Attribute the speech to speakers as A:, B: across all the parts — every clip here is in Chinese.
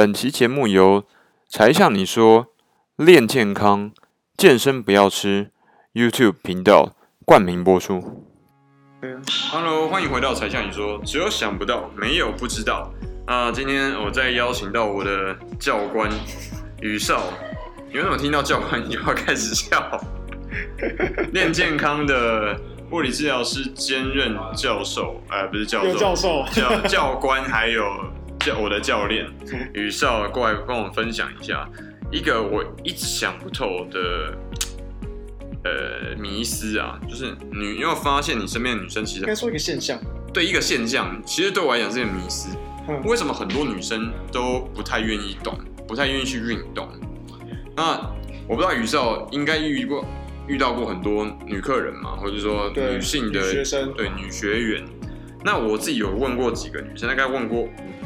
A: 本期节目由柴 Sean 你说练健康健身不要吃 YouTube 频道冠名播出。Hello，欢迎回到柴 Sean 你说，只有想不到，没有不知道。啊，今天我再邀请到我的教官于少，你为什么听到教官你就要开始笑？练健康的物理治疗师兼任教授，呃，不是教授，
B: 教授
A: 教教官还有。教我的教练宇少过来跟我分享一下一个我一直想不透的呃迷思啊，就是你有没有发现你身边的女生其实
B: 应该说一个现象，
A: 对一个现象，其实对我来讲是一个迷思。
B: 嗯、
A: 为什么很多女生都不太愿意动，不太愿意去运动？那我不知道宇少应该遇过遇到过很多女客人嘛，或者说女性的
B: 学生，
A: 对女学员。那我自己有问过几个女生，大概问过。五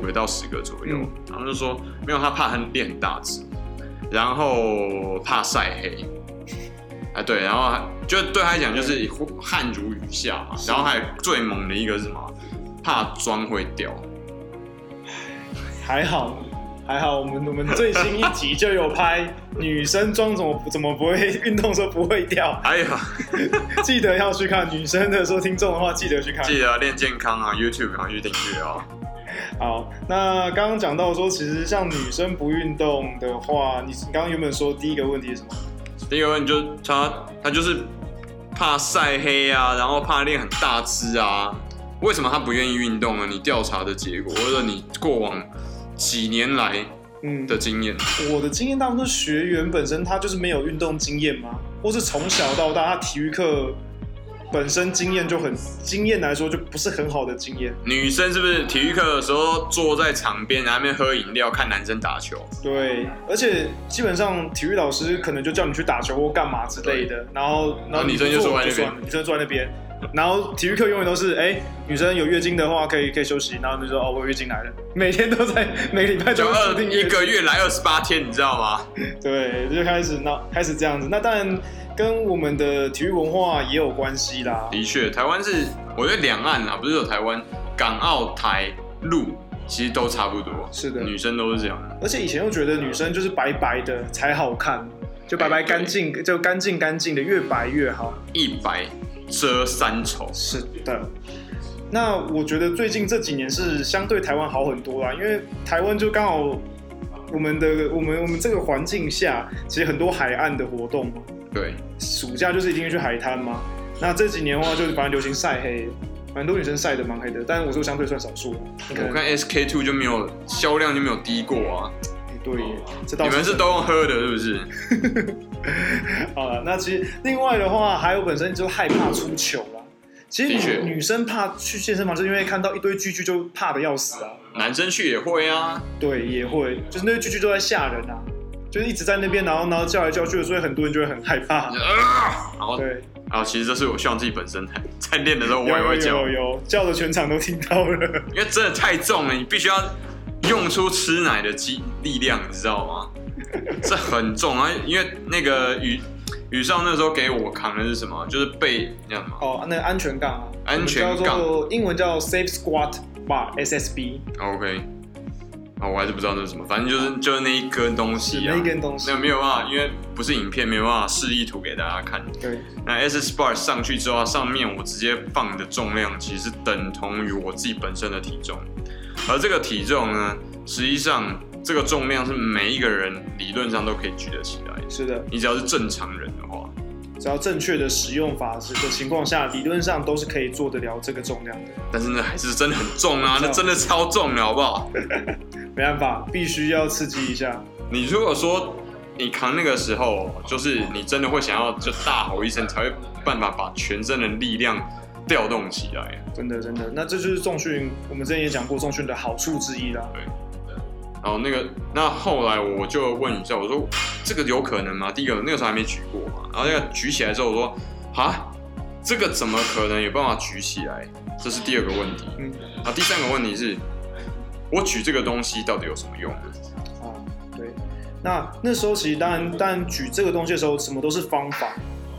A: 个到十个左右，他们就说没有，他怕他练很大只，然后怕晒黑，哎对，然后就对他来讲就是汗如雨下嘛，然后还有最猛的一个是什么？怕妆会掉。
B: 还好还好，我们我们最新一集就有拍女生妆怎么怎么不会运动时候不会掉？
A: 哎呀，
B: 记得要去看女生的时候听众的话，记得去看，
A: 记得练健康啊，YouTube 啊去订阅啊。
B: 好，那刚刚讲到说，其实像女生不运动的话，你你刚刚原本说第一个问题是什么？
A: 第一个问题就她她就是怕晒黑啊，然后怕练很大只啊。为什么她不愿意运动呢？你调查的结果，或者你过往几年来嗯的经验？
B: 嗯，我的经验大部分学员本身他就是没有运动经验吗？或是从小到大他体育课？本身经验就很经验来说就不是很好的经验。
A: 女生是不是体育课的时候坐在场边，然后那边喝饮料看男生打球？
B: 对，而且基本上体育老师可能就叫你去打球或干嘛之类的，然后然后女生就坐在那边，女生坐在那边，然后体育课永远都是哎、欸，女生有月经的话可以可以休息，然后你就说哦，我月经来了，每天都在 每个礼拜都二
A: 一个月来二十八天，你知道吗？
B: 对，就开始那开始这样子，那当然。跟我们的体育文化也有关系啦。
A: 的确，台湾是我觉得两岸啊，不是有台湾、港澳台陆，其实都差不多。
B: 是的，
A: 女生都是这样。
B: 而且以前又觉得女生就是白白的才好看，就白白干净，欸、就干净干净的，越白越好。
A: 一白遮三丑。
B: 是的。那我觉得最近这几年是相对台湾好很多啦，因为台湾就刚好我们的我们我们这个环境下，其实很多海岸的活动
A: 嘛。
B: 对，暑假就是一定要去海滩嘛。那这几年的话，就是反正流行晒黑，蛮多女生晒的蛮黑的。但是我说相对算少数。
A: 我看 SK two 就没有销量就没有低过啊。
B: 对，这倒
A: 你们是都用喝的，是不是？
B: 好了，那其实另外的话，还有本身就害怕出糗啦。其实女女生怕去健身房，是因为看到一堆巨巨就怕的要死啊。
A: 男生去也会啊。
B: 对，也会，就是那堆巨巨都在吓人啊。就是一直在那边，然后然后叫来叫去的，所以很多人就会很害怕。啊、
A: 然后
B: 对，
A: 然后其实这是我希望自己本身在 练的时候我也会叫，
B: 有有，有叫的全场都听到了。
A: 因为真的太重了，你必须要用出吃奶的肌力量，你知道吗？这很重啊，因为那个雨雨上那时候给我扛的是什么？就是背那样吗？
B: 哦，那个安全杠啊，
A: 安全杠，
B: 英文叫 Safe Squat Bar，SSB。
A: OK。啊，我还是不知道那是什么，反正就是就是那一根东西啊，
B: 那一根东西，
A: 那没有办法，因为不是影片，没有办法示意图给大家看。
B: 对，
A: 那 SS Bar 上去之后，上面我直接放的重量其实等同于我自己本身的体重，而这个体重呢，实际上这个重量是每一个人理论上都可以举得起来。
B: 是的，
A: 你只要是正常人的话。
B: 只要正确的使用法的情况下，理论上都是可以做得了这个重量的。
A: 但是那还是真的很重啊，那真的超重了，好不好？
B: 没办法，必须要刺激一下。
A: 你如果说你扛那个时候，就是你真的会想要就大吼一声，才会办法把全身的力量调动起来。
B: 真的真的，那这就是重训，我们之前也讲过重训的好处之一啦。
A: 对。然后那个，那后来我就问一下，我说这个有可能吗？第一个那个时候还没举过嘛。然后那个举起来之后，我说啊，这个怎么可能有办法举起来？这是第二个问题。嗯。啊第三个问题是，我举这个东西到底有什么用？
B: 啊，对。那那时候其实当然，当然举这个东西的时候，什么都是方法。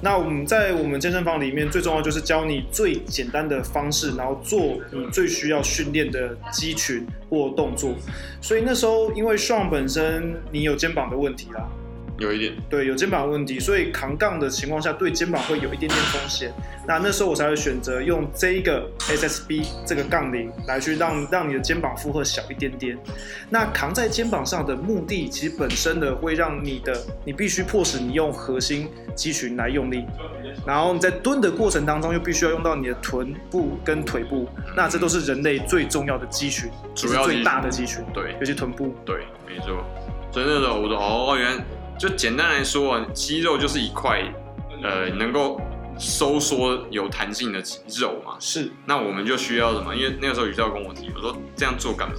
B: 那我们在我们健身房里面最重要就是教你最简单的方式，然后做你最需要训练的肌群或动作。所以那时候因为 Sean 本身你有肩膀的问题啦。
A: 有一点，
B: 对，有肩膀问题，所以扛杠的情况下，对肩膀会有一点点风险。那那时候我才会选择用这一个 SSB 这个杠铃来去让让你的肩膀负荷小一点点。那扛在肩膀上的目的，其实本身的会让你的你必须迫使你用核心肌群来用力，然后你在蹲的过程当中又必须要用到你的臀部跟腿部。那这都是人类最重要的肌群，主要最大的肌群，
A: 对，
B: 尤其臀部。
A: 对，没错。真的的我说哦，原来。就简单来说啊，肌肉就是一块，呃，能够收缩有弹性的肌肉嘛。
B: 是。
A: 那我们就需要什么？因为那个时候宇宙跟我提，我说这样做干嘛？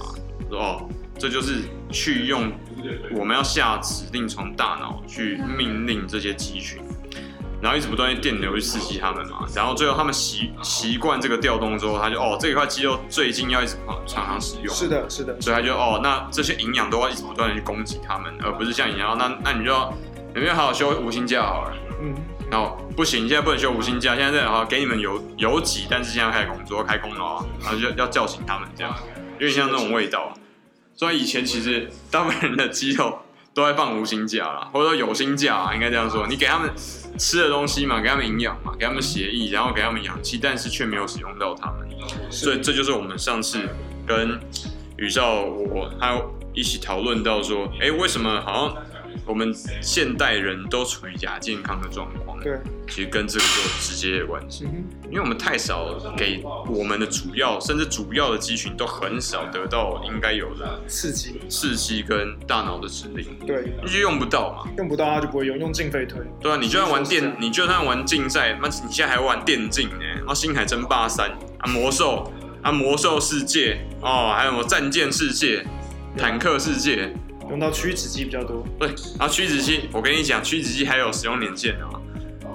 A: 我说哦，这就是去用我们要下指令从大脑去命令这些肌群。然后一直不断电流去刺激他们嘛，然后最后他们习习惯这个调动之后，他就哦，这一块肌肉最近要一直常常使用。
B: 是的，是的。
A: 所以他就哦，那这些营养都要一直不断的去供给他们，而不是像你要那那你就要有没有好好休无薪假好了？嗯。然后不行，现在不能休无薪假，现在在好给你们有有给，但是现在开始工作开工了啊，然后就要叫醒他们这样，有点像那种味道。所以以前其实大部分人的肌肉都在放无薪假啦，或者说有薪假啊，应该这样说，你给他们。吃的东西嘛，给他们营养嘛，给他们协议，然后给他们氧气，但是却没有使用到他们，所以这就是我们上次跟宇少我还有一起讨论到说，哎，为什么好像我们现代人都处于亚健康的状况？对，其实跟这个就有直接的关系，因为我们太少给我们的主要甚至主要的肌群都很少得到应该有的
B: 刺激，
A: 刺激跟大脑的指令，
B: 对，
A: 你就用不到嘛，
B: 用不到它就不会用，用进废退。
A: 对啊，你就算玩电，你就算玩竞赛，那你现在还玩电竞呢？然后星海争霸三啊，魔兽啊，魔兽世界哦，还有什么战舰世界、坦克世界，
B: 用到屈指肌比较多。
A: 对，然后屈指肌，我跟你讲，屈指肌还有使用年限的嘛。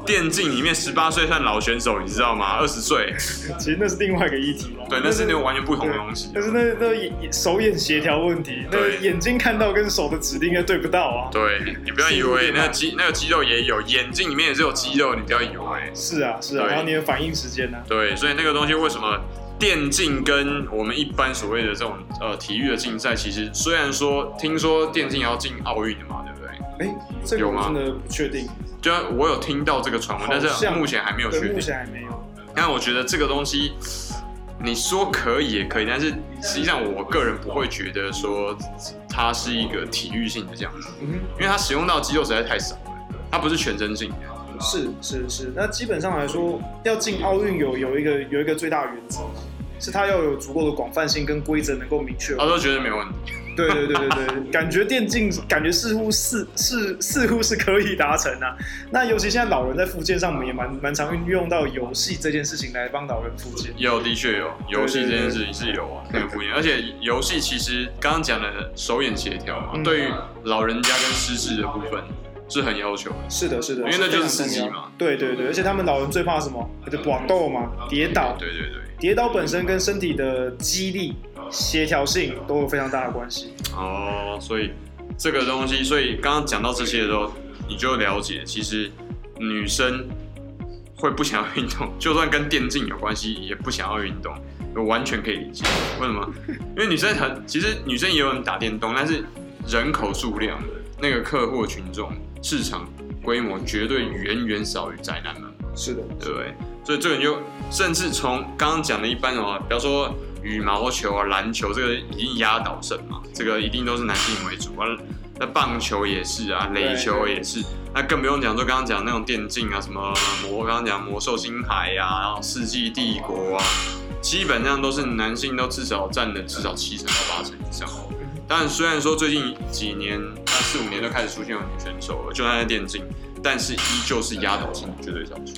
A: 电竞里面十八岁算老选手，你知道吗？二十岁，
B: 其实那是另外一个议题。
A: 对，那是那个完全不同的东西。
B: 但是那那眼手眼协调问题，那眼睛看到跟手的指令应该对不到啊。
A: 对，你不要以为那个肌那个肌肉也有，眼睛里面也是有肌肉，你不要以为。
B: 是啊是啊，然后你的反应时间呢？
A: 对，所以那个东西为什么电竞跟我们一般所谓的这种呃体育的竞赛，其实虽然说听说电竞要进奥运的嘛，对不对？
B: 哎，这个我真的不确定。
A: 就我有听到这个传闻，但是目前还没有确定。
B: 目前还没有。
A: 但我觉得这个东西，你说可以也可以，但是实际上我个人不会觉得说它是一个体育性的这样子，嗯、因为它使用到肌肉实在太少了，它不是全身性的。
B: 是是是，那基本上来说，要进奥运有有一个有一个最大原则，是它要有足够的广泛性跟规则能够明确。
A: 他都觉得没问题。
B: 对对对对对，感觉电竞感觉似乎是是似乎是可以达成啊。那尤其现在老人在复健上，我们也蛮蛮常运用到游戏这件事情来帮老人复健。
A: 有，的确有，游戏这件事情是有啊，那个复健。而且游戏其实刚刚讲的手眼协调嘛，嗯、对于老人家跟失智的部分是很要求的。
B: 是的，是的，
A: 因为那就是刺激嘛。
B: 对对对，而且他们老人最怕什么？就搏斗嘛，跌倒。
A: 对对对，
B: 跌倒本身跟身体的肌力。协调性都有非常大的关系
A: 哦，所以这个东西，所以刚刚讲到这些的时候，你就了解，其实女生会不想要运动，就算跟电竞有关系，也不想要运动，我完全可以理解。为什么？因为女生很，其实女生也有人打电动，但是人口数量、那个客户群众、市场规模绝对远远少于宅男们。
B: 是的，
A: 对不对？所以这个你就甚至从刚刚讲的一般的话，比方说。羽毛球啊，篮球这个已经压倒性嘛，这个一定都是男性为主啊。那棒球也是啊，垒球也是，那更不用讲，就刚刚讲那种电竞啊，什么魔，刚刚讲魔兽星海啊，然后世纪帝国啊，基本上都是男性都至少占了至少七成到八成以上。但虽然说最近几年，那四五年都开始出现有女选手了，就算在电竞，但是依旧是压倒性绝对少数。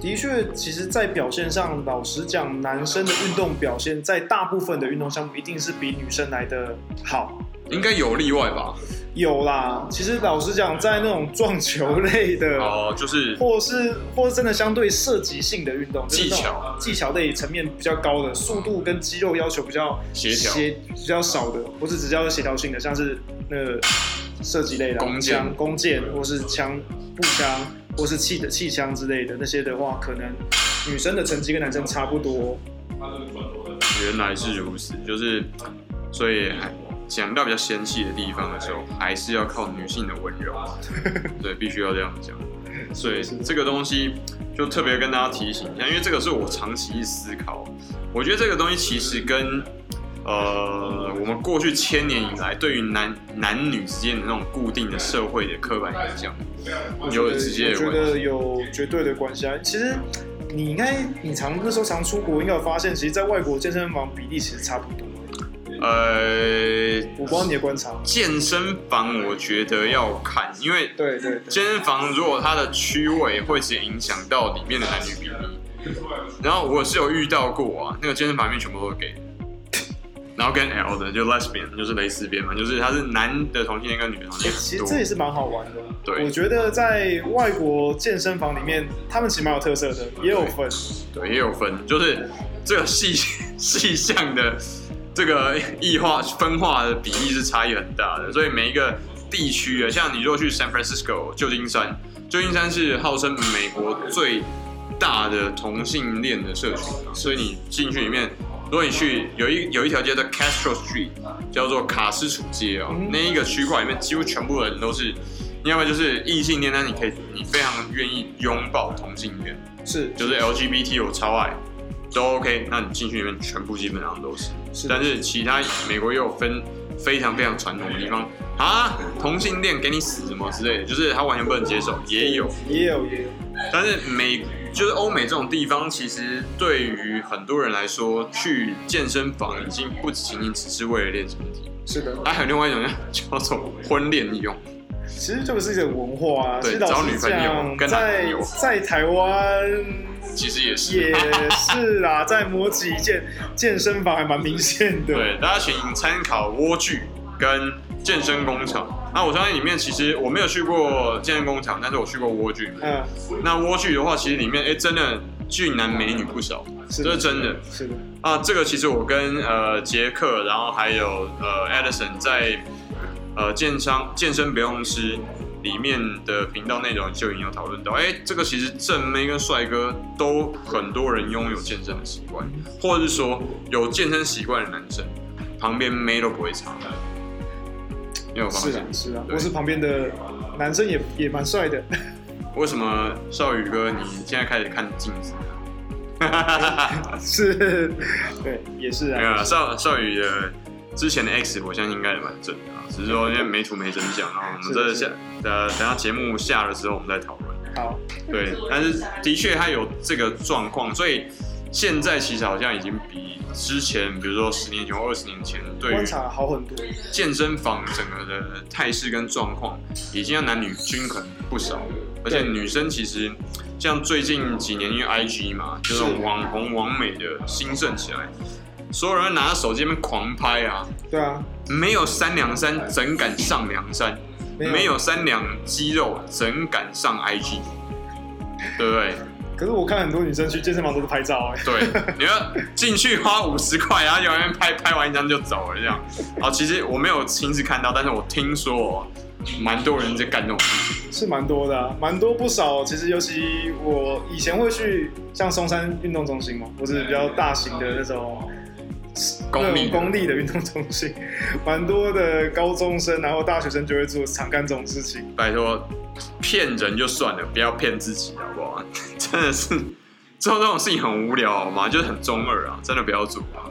B: 的确，其实，在表现上，老实讲，男生的运动表现在大部分的运动项目一定是比女生来的好。
A: 应该有例外吧？
B: 有啦。其实老实讲，在那种撞球类的，
A: 哦，就是，
B: 或是，或是真的相对射击性的运动，
A: 技巧，
B: 技巧类层面比较高的，速度跟肌肉要求比较
A: 协调，
B: 比较少的，不是只叫协调性的，像是那个射击类的，弓箭、弓箭，或是枪、步枪。或是气的气枪之类的那些的话，可能女生的成绩跟男生差不多。
A: 原来是如此，就是所以讲到比较纤细的地方的时候，还是要靠女性的温柔。对，必须要这样讲。所以这个东西就特别跟大家提醒一下，因为这个是我长期思考。我觉得这个东西其实跟呃我们过去千年以来对于男男女之间的那种固定的社会的刻板印象有直接。
B: 我觉得有绝对的关系啊。其实你应该你常那时候常出国，应该有发现，其实在外国健身房比例其实差不多。
A: 呃，
B: 我帮你的观察，
A: 健身房我觉得要看，因为
B: 对对，
A: 健身房如果它的区位会直接影响到里面的男女比例，然后我是有遇到过啊，那个健身房里面全部都是 gay，然后跟 L 的就 lesbian 就是蕾丝边嘛，就是他是男的同性恋跟女的同性恋，
B: 其实这也是蛮好玩的。
A: 对，
B: 我觉得在外国健身房里面，他们其实蛮有特色的，也有分，
A: 对，也有分，就是这个细 细项的。这个异化分化的比例是差异很大的，所以每一个地区啊，像你如果去 San Francisco 旧金山，旧金山是号称美国最大的同性恋的社群，所以你进去里面，如果你去有一有一条街叫 Castro Street，叫做卡斯楚街哦，那一个区块里面几乎全部人都是，要么就是异性恋，但你可以你非常愿意拥抱同性恋，
B: 是。
A: 就是 LGBT 我超爱。都 OK，那你进去里面全部基本上都是，是，但是其他美国也有分非常非常传统的地方啊，同性恋给你死什么之类的，就是他完全不能接受，也有，
B: 也有也有，
A: 但是美就是欧美这种地方，其实对于很多人来说，去健身房已经不仅仅只是为了练身体，
B: 是的，
A: 还有另外一种叫做婚恋用，
B: 其实就是一种文化啊，
A: 对，找女朋友跟男朋友，
B: 在在台湾。
A: 其实也是，
B: 也是啦，在摩吉健健身房还蛮明显的。
A: 对，大家请参考莴苣跟健身工厂。那我相信里面其实我没有去过健身工厂，但是我去过莴苣。嗯。那莴苣的话，其实里面哎、欸、真的俊男美女不少，这是真的。
B: 是的。
A: 啊，这个其实我跟呃杰克，然后还有呃 Edison 在呃健商健身不用吃。里面的频道内容就已经有讨论到，哎，这个其实正妹跟帅哥都很多人拥有健身的习惯，或者是说有健身习惯的男生，旁边妹都不会差的。你有发现？
B: 是啊，是啊，我是旁边的男生也也蛮帅的。
A: 为什么少宇哥你现在开始看镜子？
B: 是，对，也是啊。
A: 没有啊，少少宇的之前的 X，我相信应该也蛮正的啊。只是说因为没图没真相，然后我们这下呃等下节目下的时候我们再讨论。
B: 好，
A: 对，但是的确他有这个状况，所以现在其实好像已经比之前，比如说十年前或二十年前，对观
B: 察好很多。
A: 健身房整个的态势跟状况，已经要男女均衡不少，而且女生其实像最近几年因为 IG 嘛，就是网红网美的兴盛起来。所有人拿着手机那边狂拍啊！
B: 对啊，
A: 没有三两三怎敢上梁山？没有，没有三两肌肉怎敢上 IG？对不对？
B: 可是我看很多女生去健身房都是拍照哎。
A: 对，你要进去花五十块，然后就那边拍拍完一张就走了这样。好，其实我没有亲自看到，但是我听说蛮多人在干这种事情。
B: 是蛮多的啊，蛮多不少。其实尤其我以前会去像松山运动中心嘛，或是比较大型的那种。公立公立的运动中心，蛮多的高中生，然后大学生就会做，常干这种事情。
A: 拜托，骗人就算了，不要骗自己，好不好？真的是做这种事情很无聊，好吗？就是很中二啊，真的不要做啊！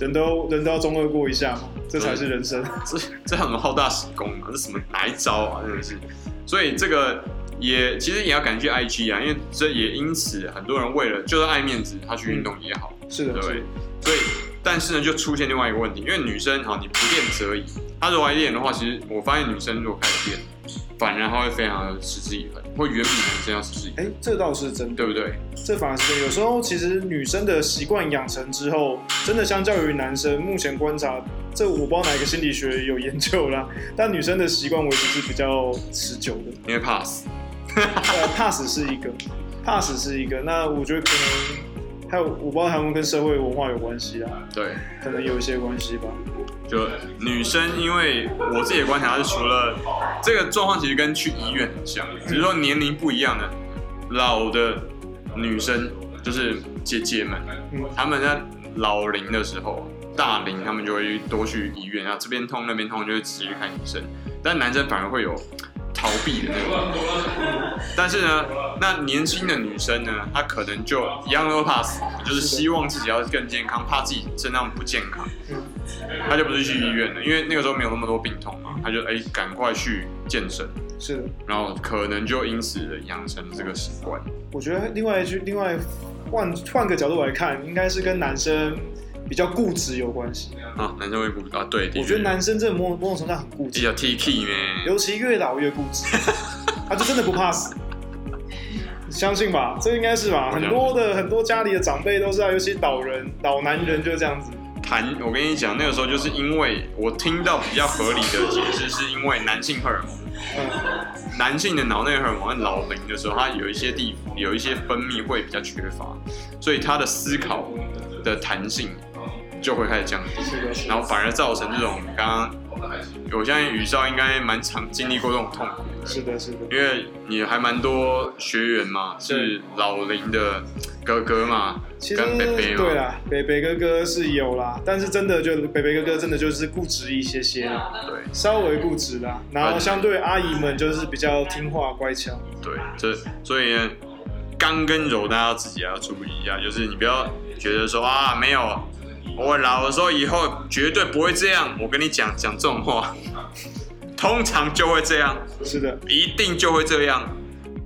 B: 人都人都要中二过一下嘛，这才是人生。
A: 这这很好大喜功啊，这什么哪一招啊？真的是，所以这个也其实也要感谢 IG 啊，因为这也因此很多人为了就是爱面子，他去运动也好，
B: 嗯、是的，
A: 对。所以，但是呢，就出现另外一个问题，因为女生哈，你不练则已。她如果爱练的话，其实我发现女生如果开始练，反而她会非常的持之以恒，会远比男生要持之以恒。
B: 哎，这倒是真的，
A: 对不对？
B: 这反而是真的。有时候其实女生的习惯养成之后，真的相较于男生，目前观察，这我不知道哪一个心理学有研究啦，但女生的习惯维持是比较持久的。
A: 因为怕死，
B: 呃，怕死是一个，怕死是一个。那我觉得可能。还有我不知道他们跟社会文化有关系啊，
A: 对，
B: 可能有一些关系吧。
A: 就女生，因为我自己的观察是，除了这个状况，其实跟去医院很像，只是说年龄不一样的老的女生，就是姐姐们，她们在老龄的时候，大龄，她们就会多去医院，然后这边痛那边痛，就会直接去看医生。但男生反而会有。逃避的那种，但是呢，那年轻的女生呢，她可能就 younger pass，就是希望自己要更健康，怕自己身上不健康，她就不是去医院了，因为那个时候没有那么多病痛嘛，她就哎赶快去健身，
B: 是，
A: 然后可能就因此的养成这个习惯。
B: 我觉得另外一句，另外换换个角度来看，应该是跟男生。比较固执有关系
A: 啊，男生会固执啊，对，
B: 我觉得男生这某某种程度上很固执，
A: 比较 T K 咩，
B: 尤其越老越固执，他就真的不怕死，你相信吧？这应该是吧？很多的很多家里的长辈都是啊，尤其老人老男人就是这样子。
A: 谈，我跟你讲，那个时候就是因为我听到比较合理的解释，是因为男性荷尔蒙，嗯，男性的脑内荷尔蒙在老龄的时候，他有一些地有一些分泌会比较缺乏，所以他的思考的弹性。就会开始降低，然后反而造成这种刚刚，我相信宇少应该蛮常经历过这种痛苦的。
B: 是的，是的，
A: 因为你还蛮多学员嘛，是老林的哥哥嘛，
B: 跟北北嘛对啦，北北哥哥是有啦，但是真的就北北哥哥真的就是固执一些些啦，
A: 对，
B: 稍微固执啦，然后相对阿姨们就是比较听话乖巧。
A: 对，这所以呢，刚跟柔大家自己要注意一下，就是你不要觉得说啊没有。我老的时候以后绝对不会这样，我跟你讲讲这种话，通常就会这样，
B: 是的，
A: 一定就会这样，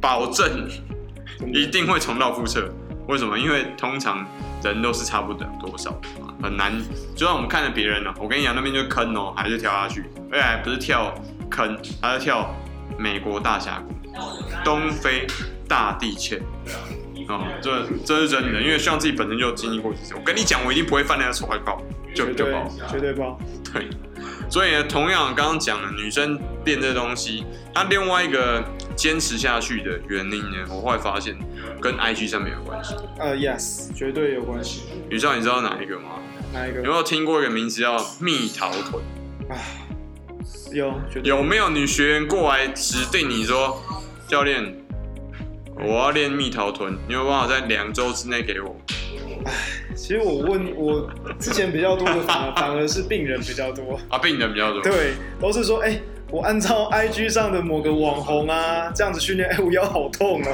A: 保证一定会重蹈覆辙。为什么？因为通常人都是差不了多少很难。就算我们看着别人呢，我跟你讲那边就是坑哦，还是跳下去，而且还不是跳坑，还是跳美国大峡谷，东非大地堑。哦，这这是真的，因为像自己本身就有经历过几次。我跟你讲，我一定不会犯那个丑话，就就爆，
B: 绝对爆。
A: 对，所以呢，同样刚刚讲的女生练这东西，那另外一个坚持下去的原因呢，我后来发现跟 IG 上面有关系。
B: 呃，uh，yes，绝对有关系。
A: 宇少，你知道哪一个吗？
B: 哪一个？
A: 有没有听过一个名字叫蜜桃臀？
B: 啊，有。
A: 有没有女学员过来指定你说，教练？我要练蜜桃臀，你有办法在两周之内给我？
B: 唉，其实我问我之前比较多的 反而反而是病人比较多
A: 啊，病人比较多，
B: 对，都是说，哎、欸，我按照 IG 上的某个网红啊这样子训练，哎、欸，我腰好痛啊，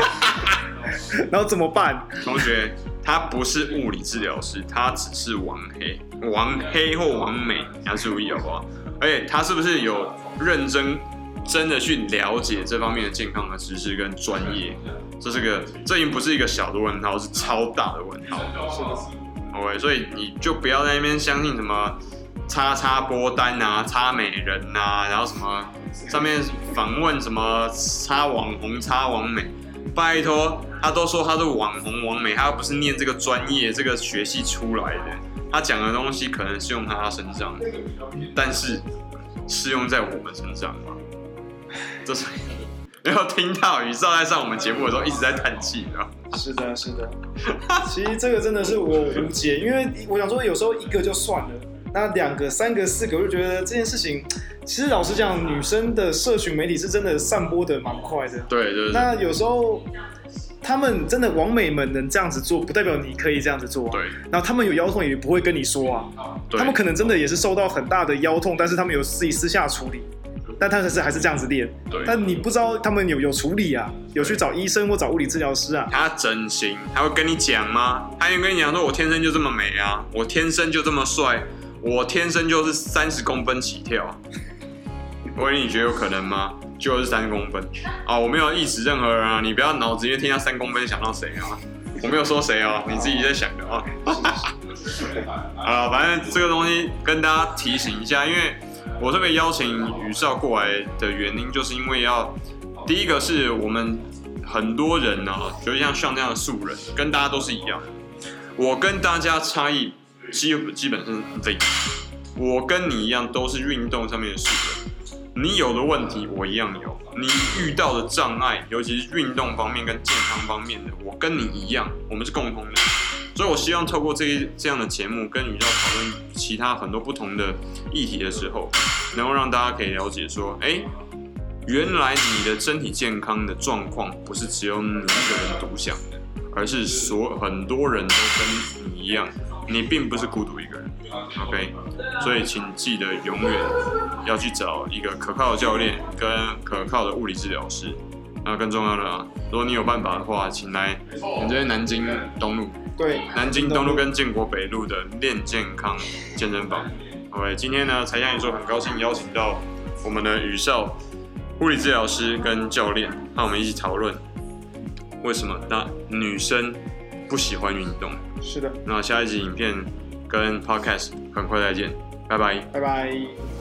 B: 然后怎么办？
A: 同学，他不是物理治疗师，他只是网黑，网黑或网美，你要注意好不好？而且他是不是有认真？真的去了解这方面的健康的知识跟专业，这是个，这已经不是一个小的问号，是超大的问号。，OK，所以你就不要在那边相信什么叉叉波丹啊、叉美人啊，然后什么上面访问什么叉网红、叉网美，拜托，他都说他是网红网美，他又不是念这个专业、这个学系出来的，他讲的东西可能是用在他身上，但是适用在我们身上吗？这是 没有听到宇少在上我们节目的时候一直在叹气的。
B: 是的，是的。其实这个真的是我无解，因为我想说，有时候一个就算了，那两个、三个、四个，我就觉得这件事情，其实老实讲，女生的社群媒体是真的散播的蛮快的。
A: 对对。
B: 那有时候他们真的网美们能这样子做，不代表你可以这样子做。
A: 对。
B: 然后他们有腰痛也不会跟你说啊。
A: 对。
B: 他们可能真的也是受到很大的腰痛，但是他们有自己私下处理。但他还是还是这样子练，
A: 对。
B: 但你不知道他们有有处理啊，有去找医生或找物理治疗师啊。
A: 他整形，他会跟你讲吗？他会跟你讲说，我天生就这么美啊，我天生就这么帅，我天生就是三十公分起跳。我问你觉得有可能吗？就是三公分啊，我没有意指任何人啊，你不要脑子里面听到三公分想到谁啊？我没有说谁啊，你自己在想的啊。啊，反正这个东西跟大家提醒一下，因为。我特别邀请宇少过来的原因，就是因为要第一个是我们很多人呢、啊，就像像这样的素人，跟大家都是一样。我跟大家差异基基本上零，我跟你一样都是运动上面的素人。你有的问题我一样有，你遇到的障碍，尤其是运动方面跟健康方面的，我跟你一样，我们是共同的。所以我希望透过这一这样的节目，跟宇宙讨论其他很多不同的议题的时候，能够让大家可以了解说，哎，原来你的身体健康的状况不是只有你一个人独享的，而是所很多人都跟你一样，你并不是孤独一个人。OK，所以请记得永远要去找一个可靠的教练跟可靠的物理治疗师。那更重要的啊，如果你有办法的话，请来我们这边南京东路。
B: 对，
A: 南京东路跟建国北路的练健康健身房。OK，今天呢，柴 Sean 说很高兴邀请到我们的宇少物理治疗师跟教练，和我们一起讨论为什么那女生不喜欢运动。
B: 是的。
A: 那下一集影片跟 Podcast 很快再见，拜拜，
B: 拜拜。